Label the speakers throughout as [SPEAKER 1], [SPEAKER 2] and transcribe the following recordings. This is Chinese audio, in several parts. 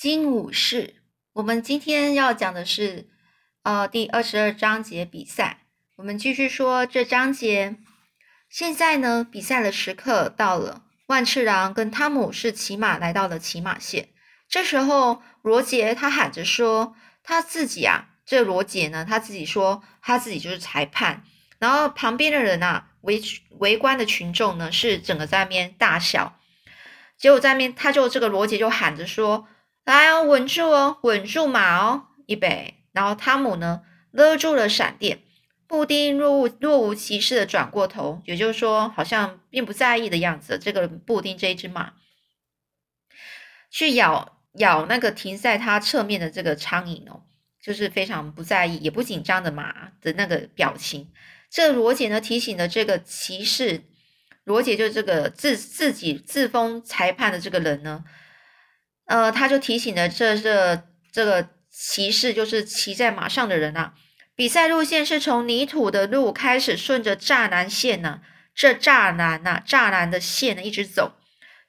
[SPEAKER 1] 金武士，我们今天要讲的是呃第二十二章节比赛。我们继续说这章节。现在呢，比赛的时刻到了。万次郎跟汤姆是骑马来到了骑马线。这时候，罗杰他喊着说他自己啊，这罗杰呢，他自己说他自己就是裁判。然后旁边的人啊，围围观的群众呢，是整个在那边大笑。结果在那边，他就这个罗杰就喊着说：“来哦，稳住哦，稳住马哦，预备。”然后汤姆呢勒住了闪电。布丁若无若无其事的转过头，也就是说，好像并不在意的样子。这个布丁这一只马去咬咬那个停在他侧面的这个苍蝇哦，就是非常不在意也不紧张的马的那个表情。这罗杰呢提醒了这个骑士，罗杰就是这个自自己自封裁判的这个人呢，呃，他就提醒了这这这个骑士，就是骑在马上的人啊。比赛路线是从泥土的路开始，顺着栅栏线呢，这栅栏呐，栅栏的线呢一直走，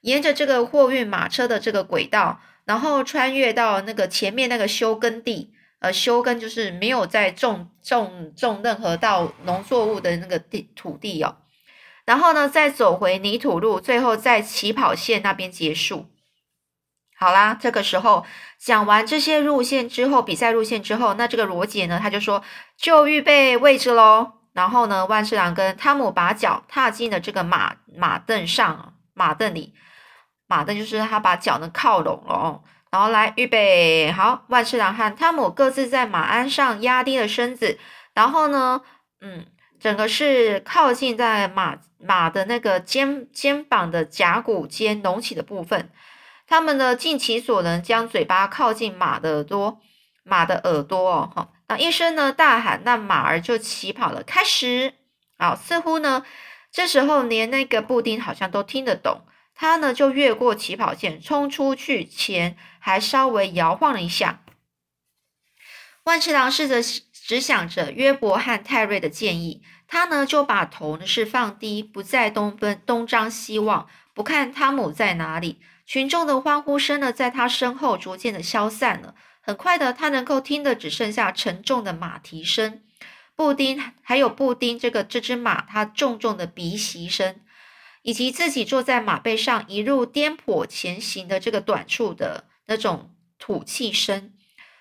[SPEAKER 1] 沿着这个货运马车的这个轨道，然后穿越到那个前面那个休耕地。呃，休耕就是没有在种种种任何稻农作物的那个地土地哦，然后呢，再走回泥土路，最后在起跑线那边结束。好啦，这个时候讲完这些路线之后，比赛路线之后，那这个罗杰呢，他就说就预备位置喽。然后呢，万次郎跟汤姆把脚踏进了这个马马凳上，马凳里，马凳就是他把脚呢靠拢了哦。然后来预备好，万次郎和汤姆各自在马鞍上压低了身子，然后呢，嗯，整个是靠近在马马的那个肩肩膀的甲骨间隆起的部分，他们呢尽其所能将嘴巴靠近马的耳朵，马的耳朵哦，哈，那一声呢大喊，那马儿就起跑了，开始，好，似乎呢这时候连那个布丁好像都听得懂。他呢就越过起跑线冲出去前，还稍微摇晃了一下。万次郎试着只想着约伯和泰瑞的建议，他呢就把头呢是放低，不再东奔东张西望，不看汤姆在哪里。群众的欢呼声呢在他身后逐渐的消散了。很快的，他能够听的只剩下沉重的马蹄声，布丁还有布丁这个这只马它重重的鼻息声。以及自己坐在马背上一路颠簸前行的这个短处的那种吐气声，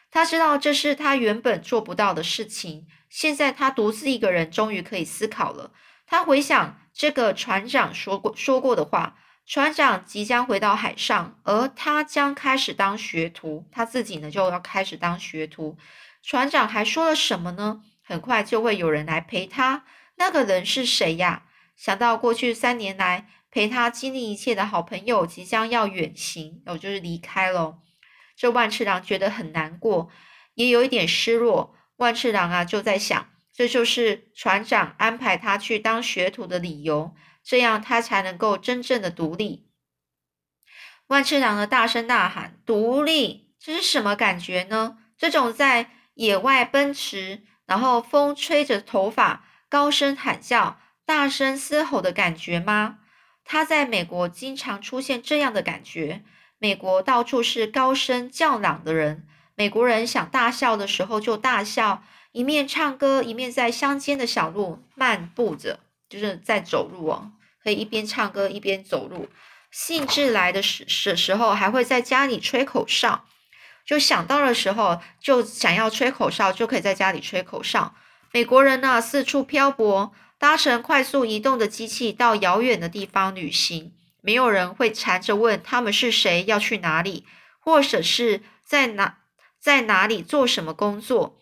[SPEAKER 1] 他知道这是他原本做不到的事情。现在他独自一个人，终于可以思考了。他回想这个船长说过说过的话：船长即将回到海上，而他将开始当学徒。他自己呢就要开始当学徒。船长还说了什么呢？很快就会有人来陪他。那个人是谁呀？想到过去三年来陪他经历一切的好朋友即将要远行，哦，就是离开了。这万次郎觉得很难过，也有一点失落。万次郎啊，就在想，这就是船长安排他去当学徒的理由，这样他才能够真正的独立。万次郎的大声呐喊：“独立！这是什么感觉呢？这种在野外奔驰，然后风吹着头发，高声喊叫。”大声嘶吼的感觉吗？他在美国经常出现这样的感觉。美国到处是高声叫嚷的人。美国人想大笑的时候就大笑，一面唱歌，一面在乡间的小路漫步着，就是在走路哦。可以一边唱歌一边走路。兴致来的时时时候，还会在家里吹口哨。就想到的时候，就想要吹口哨，就可以在家里吹口哨。美国人呢，四处漂泊。搭乘快速移动的机器到遥远的地方旅行，没有人会缠着问他们是谁，要去哪里，或者是在哪在哪里做什么工作。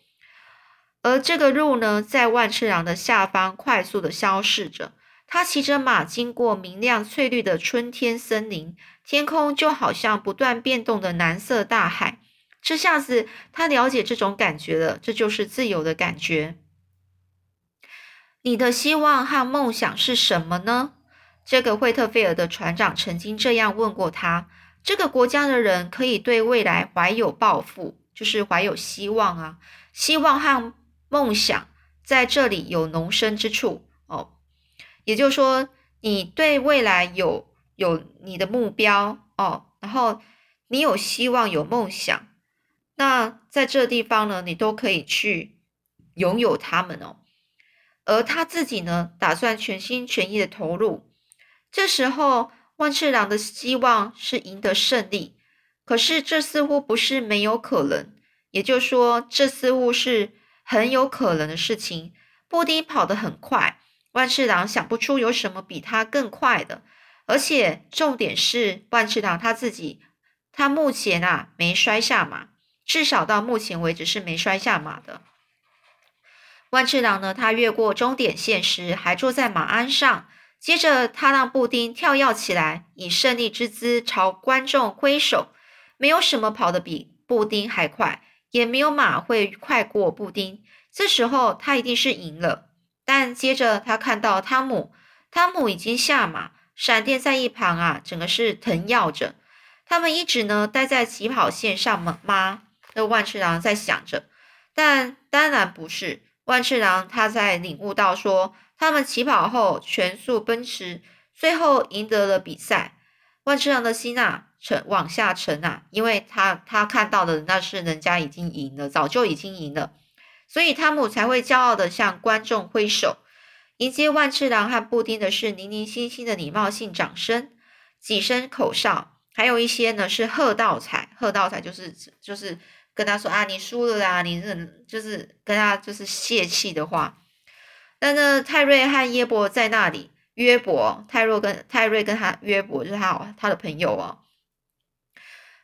[SPEAKER 1] 而这个路呢，在万次郎的下方快速的消逝着。他骑着马经过明亮翠绿的春天森林，天空就好像不断变动的蓝色大海。这下子他了解这种感觉了，这就是自由的感觉。你的希望和梦想是什么呢？这个惠特菲尔的船长曾经这样问过他。这个国家的人可以对未来怀有抱负，就是怀有希望啊。希望和梦想在这里有浓深之处哦。也就是说，你对未来有有你的目标哦，然后你有希望，有梦想，那在这地方呢，你都可以去拥有他们哦。而他自己呢，打算全心全意的投入。这时候，万次郎的希望是赢得胜利，可是这似乎不是没有可能，也就是说，这似乎是很有可能的事情。布丁跑得很快，万次郎想不出有什么比他更快的，而且重点是万次郎他自己，他目前啊没摔下马，至少到目前为止是没摔下马的。万次郎呢，他越过终点线时还坐在马鞍上，接着他让布丁跳跃起来，以胜利之姿朝观众挥手。没有什么跑得比布丁还快，也没有马会快过布丁。这时候他一定是赢了。但接着他看到汤姆，汤姆已经下马，闪电在一旁啊，整个是腾跃着。他们一直呢待在起跑线上吗？吗？那万次郎在想着，但当然不是。万次郎他在领悟到说，他们起跑后全速奔驰，最后赢得了比赛。万次郎的心啊沉往下沉啊，因为他他看到的那是人家已经赢了，早就已经赢了，所以汤姆才会骄傲的向观众挥手。迎接万次郎和布丁的是零零星星的礼貌性掌声，几声口哨，还有一些呢是喝倒彩，喝倒彩就是就是。跟他说啊，你输了啦！你这就是跟他就是泄气的话。但呢，泰瑞和耶伯在那里。约伯、泰瑞跟泰瑞跟他约伯就是他他的朋友哦。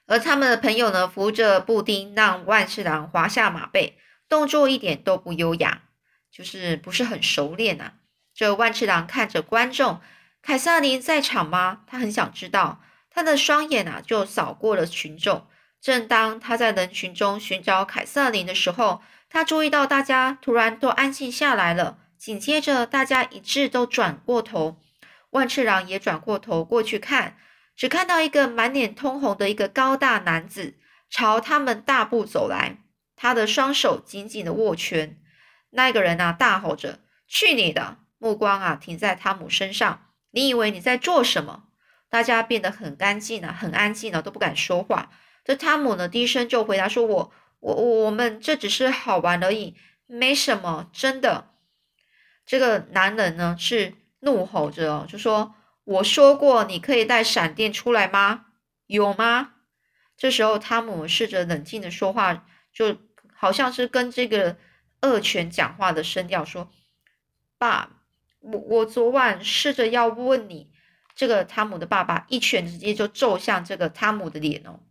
[SPEAKER 1] 而他们的朋友呢，扶着布丁让万次郎滑下马背，动作一点都不优雅，就是不是很熟练呐。这万次郎看着观众，凯撒琳在场吗？他很想知道。他的双眼啊，就扫过了群众。正当他在人群中寻找凯瑟琳的时候，他注意到大家突然都安静下来了。紧接着，大家一致都转过头，万次郎也转过头过去看，只看到一个满脸通红的一个高大男子朝他们大步走来，他的双手紧紧的握拳。那个人啊，大吼着：“去你的！”目光啊停在汤姆身上。你以为你在做什么？大家变得很干净啊，很安静了，都不敢说话。这汤姆呢，低声就回答说：“我、我、我们这只是好玩而已，没什么，真的。”这个男人呢是怒吼着哦，就说：“我说过你可以带闪电出来吗？有吗？”这时候汤姆试着冷静的说话，就好像是跟这个恶犬讲话的声调说：“爸，我我昨晚试着要问你。”这个汤姆的爸爸一拳直接就揍向这个汤姆的脸哦。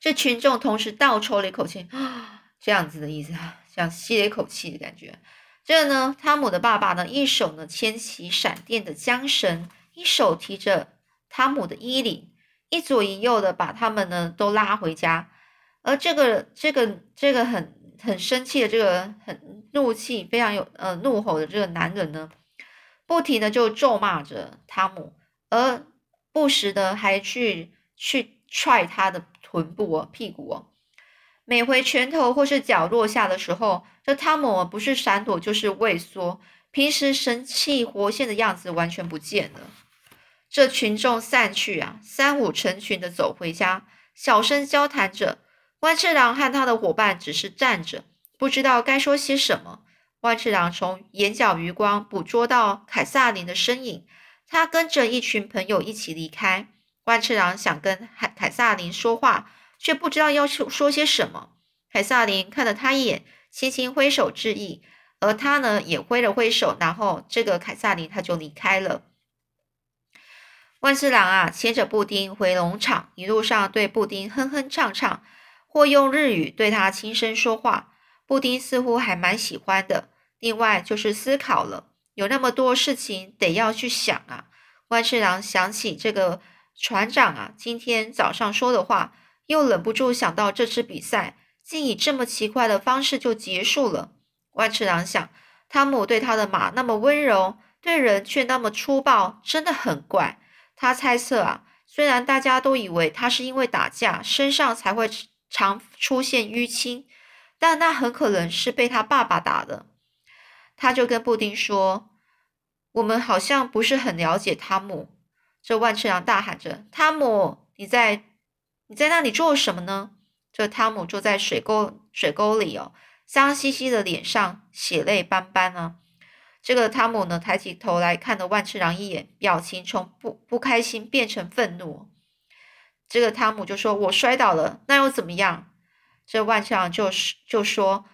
[SPEAKER 1] 这群众同时倒抽了一口气，这样子的意思啊，像吸了一口气的感觉。这呢，汤姆的爸爸呢，一手呢牵起闪电的缰绳，一手提着汤姆的衣领，一左一右的把他们呢都拉回家。而这个这个这个很很生气的这个很怒气非常有呃怒吼的这个男人呢，不停的就咒骂着汤姆，而不时的还去去踹他的。臀部哦，屁股哦，每回拳头或是脚落下的时候，这汤姆不是闪躲就是畏缩，平时神气活现的样子完全不见了。这群众散去啊，三五成群的走回家，小声交谈着。万次郎和他的伙伴只是站着，不知道该说些什么。万次郎从眼角余光捕捉到凯撒琳的身影，他跟着一群朋友一起离开。万次郎想跟凯凯撒琳说话，却不知道要说说些什么。凯撒琳看了他一眼，轻轻挥手致意，而他呢也挥了挥手，然后这个凯撒琳他就离开了。万次郎啊，牵着布丁回农场，一路上对布丁哼哼唱唱，或用日语对他轻声说话。布丁似乎还蛮喜欢的。另外就是思考了，有那么多事情得要去想啊。万次郎想起这个。船长啊，今天早上说的话，又忍不住想到这次比赛竟以这么奇怪的方式就结束了。万次郎想，汤姆对他的马那么温柔，对人却那么粗暴，真的很怪。他猜测啊，虽然大家都以为他是因为打架身上才会常出现淤青，但那很可能是被他爸爸打的。他就跟布丁说：“我们好像不是很了解汤姆。”这万次郎大喊着：“汤姆，你在你在那里做什么呢？”这汤姆坐在水沟水沟里哦，脏兮兮的脸上血泪斑斑啊。这个汤姆呢，抬起头来看了万次郎一眼，表情从不不开心变成愤怒。这个汤姆就说：“我摔倒了，那又怎么样？”这万次郎就是就说，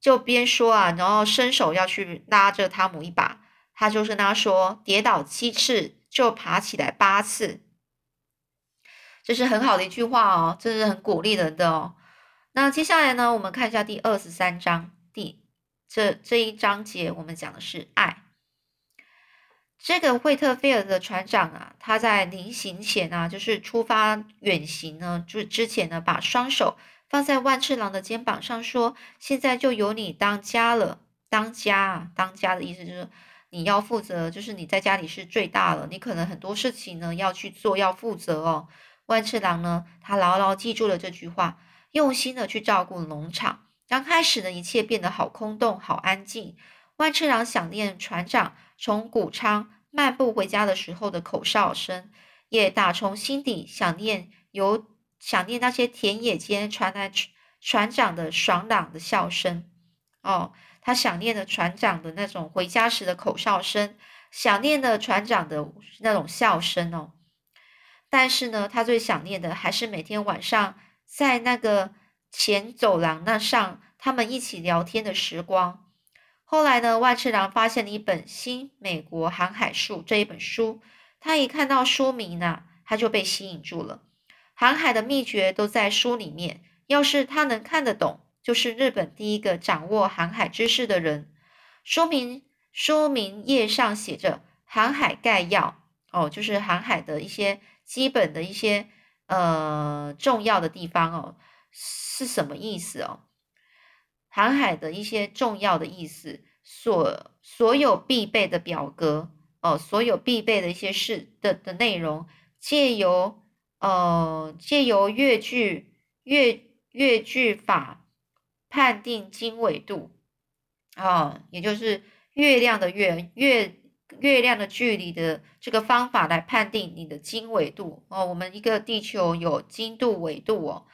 [SPEAKER 1] 就边说啊，然后伸手要去拉着汤姆一把。他就跟他说：“跌倒七次就爬起来八次。”这是很好的一句话哦，这是很鼓励人的哦。那接下来呢，我们看一下第二十三章第。这这一章节我们讲的是爱。这个惠特菲尔的船长啊，他在临行前啊，就是出发远行呢，就是之前呢，把双手放在万次郎的肩膀上，说：“现在就由你当家了，当家啊，当家的意思就是你要负责，就是你在家里是最大了，你可能很多事情呢要去做，要负责哦。”万次郎呢，他牢牢记住了这句话，用心的去照顾农场。刚开始的一切变得好空洞，好安静。万次郎想念船长从谷仓漫步回家的时候的口哨声，也打从心底想念由想念那些田野间传来船长的爽朗的笑声。哦，他想念的船长的那种回家时的口哨声，想念的船长的那种笑声哦。但是呢，他最想念的还是每天晚上在那个。前走廊那上，他们一起聊天的时光。后来呢，万次郎发现了一本《新美国航海术》这一本书。他一看到书名呢，他就被吸引住了。航海的秘诀都在书里面。要是他能看得懂，就是日本第一个掌握航海知识的人。书名书名页上写着《航海概要》，哦，就是航海的一些基本的一些呃重要的地方哦。是什么意思哦？航海的一些重要的意思，所所有必备的表格哦，所有必备的一些事的的内容，借由呃借由月距月月距法判定经纬度啊，也就是月亮的月月月亮的距离的这个方法来判定你的经纬度哦。我们一个地球有经度纬度哦。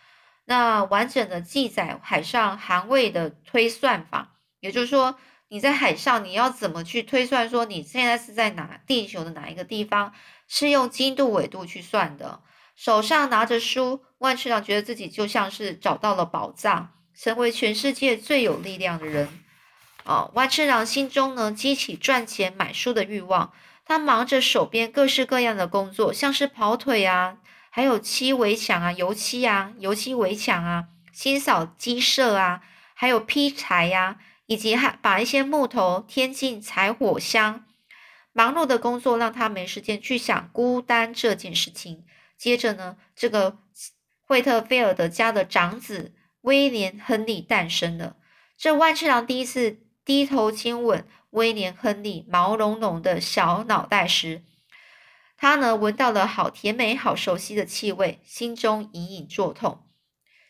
[SPEAKER 1] 那完整的记载海上航位的推算法，也就是说，你在海上你要怎么去推算，说你现在是在哪地球的哪一个地方，是用经度纬度去算的。手上拿着书，万次郎觉得自己就像是找到了宝藏，成为全世界最有力量的人。啊，万次郎心中呢激起赚钱买书的欲望，他忙着手边各式各样的工作，像是跑腿啊。还有漆围墙啊，油漆啊，油漆围墙啊，清扫鸡舍啊，还有劈柴呀，以及还把一些木头添进柴火箱。忙碌的工作让他没时间去想孤单这件事情。接着呢，这个惠特菲尔德家的长子威廉亨利诞生了。这万次郎第一次低头亲吻威廉亨利毛茸茸的小脑袋时。他呢，闻到了好甜美、好熟悉的气味，心中隐隐作痛。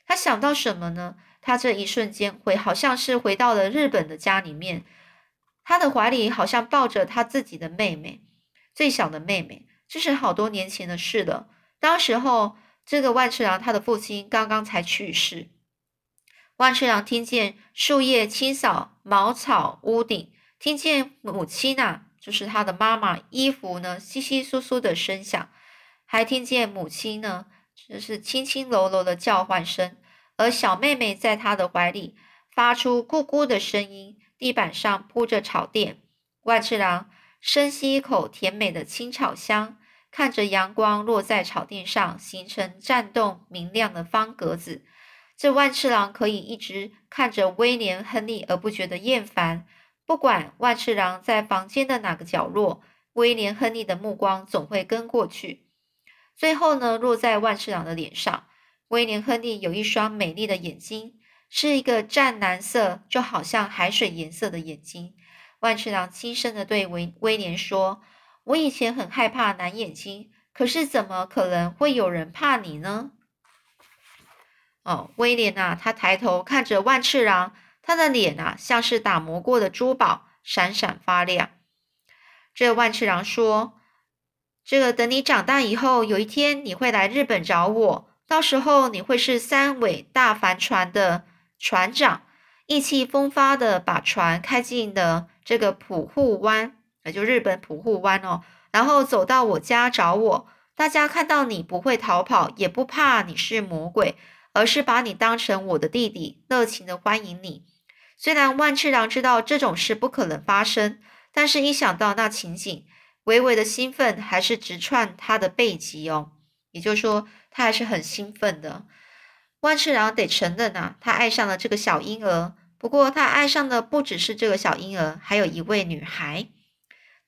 [SPEAKER 1] 他想到什么呢？他这一瞬间回，好像是回到了日本的家里面。他的怀里好像抱着他自己的妹妹，最小的妹妹。这是好多年前的事了。当时候，这个万次郎他的父亲刚刚才去世。万次郎听见树叶清扫茅草屋顶，听见母亲呐。就是他的妈妈衣服呢，稀稀疏疏的声响，还听见母亲呢，就是轻轻柔柔的叫唤声，而小妹妹在他的怀里发出咕咕的声音。地板上铺着草垫，万次郎深吸一口甜美的青草香，看着阳光落在草垫上，形成颤动明亮的方格子。这万次郎可以一直看着威廉·亨利而不觉得厌烦。不管万次郎在房间的哪个角落，威廉·亨利的目光总会跟过去。最后呢，落在万次郎的脸上。威廉·亨利有一双美丽的眼睛，是一个湛蓝色，就好像海水颜色的眼睛。万次郎轻声的对威威廉说：“我以前很害怕蓝眼睛，可是怎么可能会有人怕你呢？”哦，威廉啊，他抬头看着万次郎。他的脸啊，像是打磨过的珠宝，闪闪发亮。这万次郎说：“这个等你长大以后，有一天你会来日本找我，到时候你会是三尾大帆船的船长，意气风发的把船开进了这个浦户湾，也就日本浦户湾哦，然后走到我家找我。大家看到你不会逃跑，也不怕你是魔鬼，而是把你当成我的弟弟，热情的欢迎你。虽然万次郎知道这种事不可能发生，但是一想到那情景，微微的兴奋还是直窜他的背脊哦。也就是说，他还是很兴奋的。万次郎得承认啊，他爱上了这个小婴儿。不过，他爱上的不只是这个小婴儿，还有一位女孩。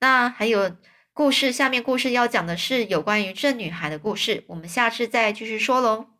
[SPEAKER 1] 那还有。故事下面故事要讲的是有关于这女孩的故事，我们下次再继续说喽。